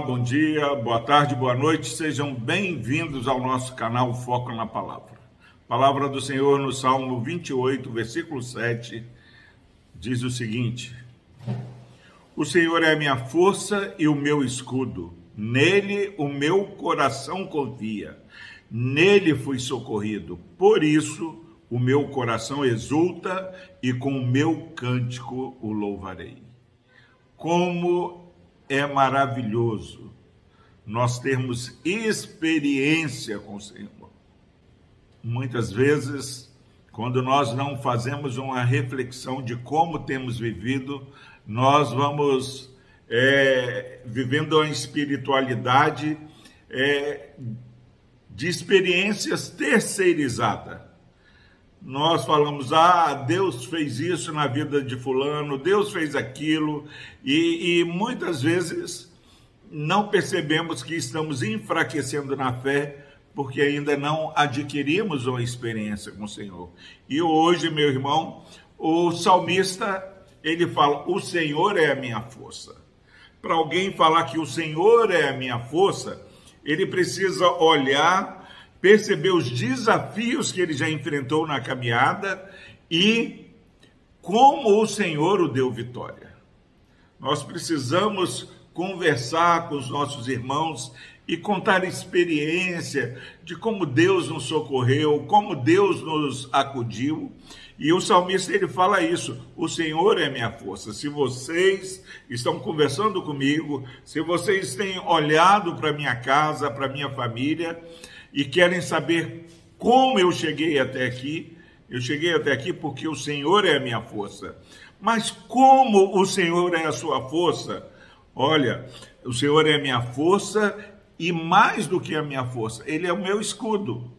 Bom dia, boa tarde, boa noite, sejam bem-vindos ao nosso canal Foco na Palavra. Palavra do Senhor no Salmo 28, versículo 7, diz o seguinte: O Senhor é a minha força e o meu escudo, nele o meu coração confia, nele fui socorrido, por isso o meu coração exulta e com o meu cântico o louvarei. Como é maravilhoso nós termos experiência com o Senhor. Muitas vezes, quando nós não fazemos uma reflexão de como temos vivido, nós vamos é, vivendo uma espiritualidade é, de experiências terceirizadas nós falamos, ah, Deus fez isso na vida de Fulano, Deus fez aquilo, e, e muitas vezes não percebemos que estamos enfraquecendo na fé porque ainda não adquirimos uma experiência com o Senhor. E hoje, meu irmão, o salmista, ele fala: "O Senhor é a minha força". Para alguém falar que o Senhor é a minha força, ele precisa olhar perceber os desafios que ele já enfrentou na caminhada e como o Senhor o deu vitória. Nós precisamos conversar com os nossos irmãos e contar experiência de como Deus nos socorreu, como Deus nos acudiu. E o salmista ele fala isso: o Senhor é minha força. Se vocês estão conversando comigo, se vocês têm olhado para minha casa, para minha família, e querem saber como eu cheguei até aqui. Eu cheguei até aqui porque o Senhor é a minha força. Mas como o Senhor é a sua força? Olha, o Senhor é a minha força e mais do que a minha força, Ele é o meu escudo.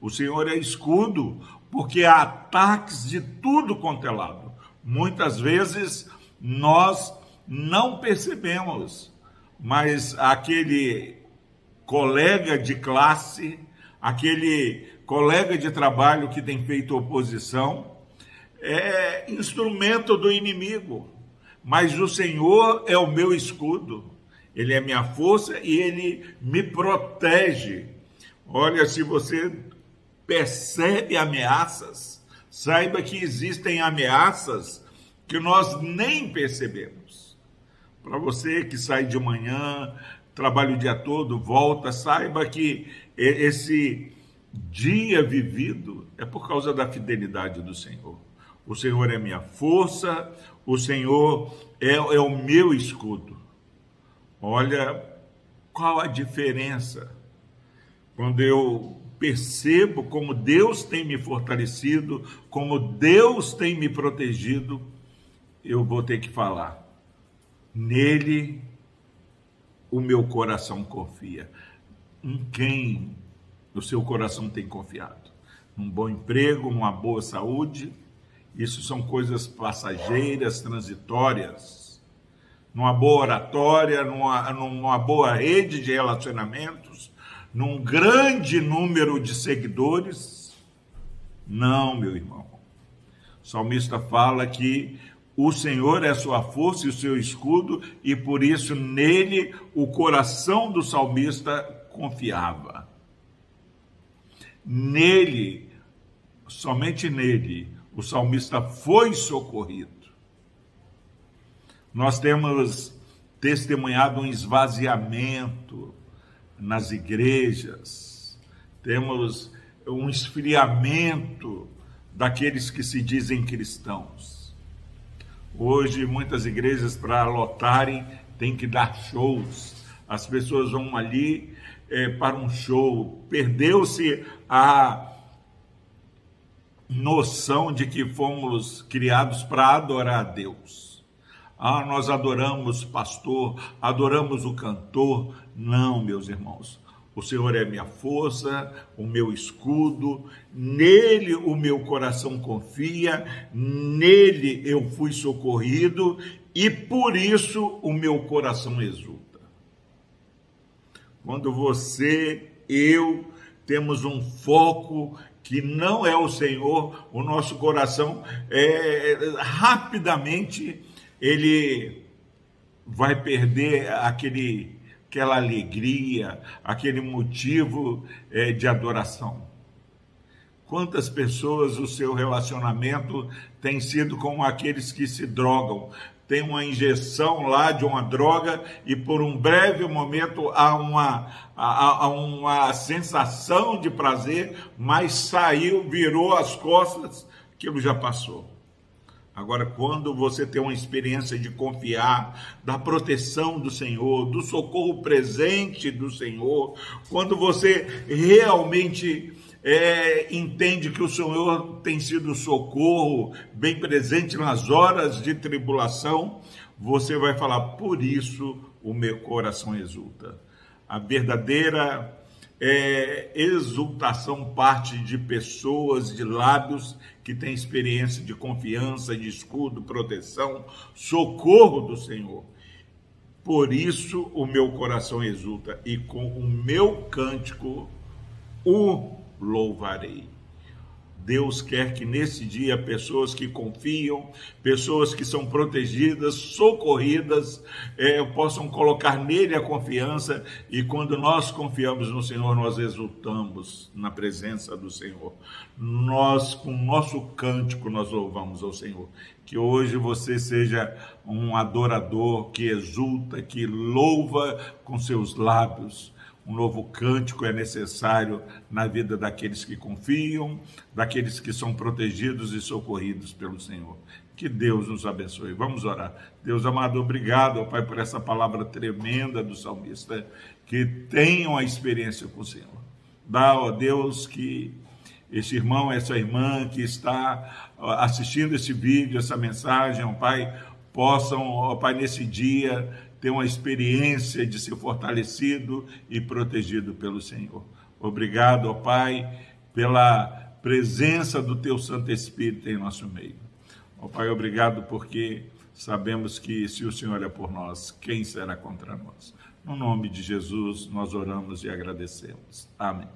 O Senhor é escudo porque há ataques de tudo quanto é lado. Muitas vezes nós não percebemos, mas aquele colega de classe, aquele colega de trabalho que tem feito oposição, é instrumento do inimigo. Mas o Senhor é o meu escudo, Ele é minha força e Ele me protege. Olha, se você percebe ameaças, saiba que existem ameaças que nós nem percebemos. Para você que sai de manhã, trabalha o dia todo, volta, saiba que esse dia vivido é por causa da fidelidade do Senhor. O Senhor é minha força, o Senhor é, é o meu escudo. Olha qual a diferença quando eu percebo como Deus tem me fortalecido, como Deus tem me protegido, eu vou ter que falar. Nele o meu coração confia. Em quem o seu coração tem confiado? Num bom emprego, numa boa saúde? Isso são coisas passageiras, transitórias. Numa boa oratória, numa, numa boa rede de relacionamentos, num grande número de seguidores? Não, meu irmão. O salmista fala que o Senhor é sua força e o seu escudo, e por isso nele o coração do salmista confiava. Nele, somente nele, o salmista foi socorrido. Nós temos testemunhado um esvaziamento nas igrejas, temos um esfriamento daqueles que se dizem cristãos. Hoje, muitas igrejas, para lotarem, têm que dar shows. As pessoas vão ali é, para um show. Perdeu-se a noção de que fomos criados para adorar a Deus. Ah, nós adoramos pastor, adoramos o cantor. Não, meus irmãos. O Senhor é minha força, o meu escudo, nele o meu coração confia, nele eu fui socorrido e por isso o meu coração exulta. Quando você, eu, temos um foco que não é o Senhor, o nosso coração é, rapidamente ele vai perder aquele, aquela alegria, aquele motivo é, de adoração. Quantas pessoas o seu relacionamento tem sido como aqueles que se drogam, tem uma injeção lá de uma droga e por um breve momento há uma, há, há uma sensação de prazer, mas saiu, virou as costas, aquilo já passou. Agora, quando você tem uma experiência de confiar, da proteção do Senhor, do socorro presente do Senhor, quando você realmente é, entende que o Senhor tem sido socorro bem presente nas horas de tribulação, você vai falar: por isso o meu coração exulta. A verdadeira é, exultação parte de pessoas, de lábios que têm experiência de confiança, de escudo, proteção, socorro do Senhor. Por isso o meu coração exulta e com o meu cântico o louvarei. Deus quer que nesse dia pessoas que confiam, pessoas que são protegidas, socorridas, é, possam colocar nele a confiança e quando nós confiamos no Senhor, nós exultamos na presença do Senhor. Nós, com nosso cântico, nós louvamos ao Senhor. Que hoje você seja um adorador que exulta, que louva com seus lábios um novo cântico é necessário na vida daqueles que confiam, daqueles que são protegidos e socorridos pelo Senhor. Que Deus nos abençoe. Vamos orar. Deus amado, obrigado, Pai, por essa palavra tremenda do salmista, que tenham a experiência com o Senhor. Dá, ó Deus, que esse irmão, essa irmã que está assistindo esse vídeo, essa mensagem, ó Pai, possam, ó Pai, nesse dia ter uma experiência de ser fortalecido e protegido pelo Senhor. Obrigado, ó Pai, pela presença do Teu Santo Espírito em nosso meio. Ó Pai, obrigado porque sabemos que se o Senhor é por nós, quem será contra nós? No nome de Jesus, nós oramos e agradecemos. Amém.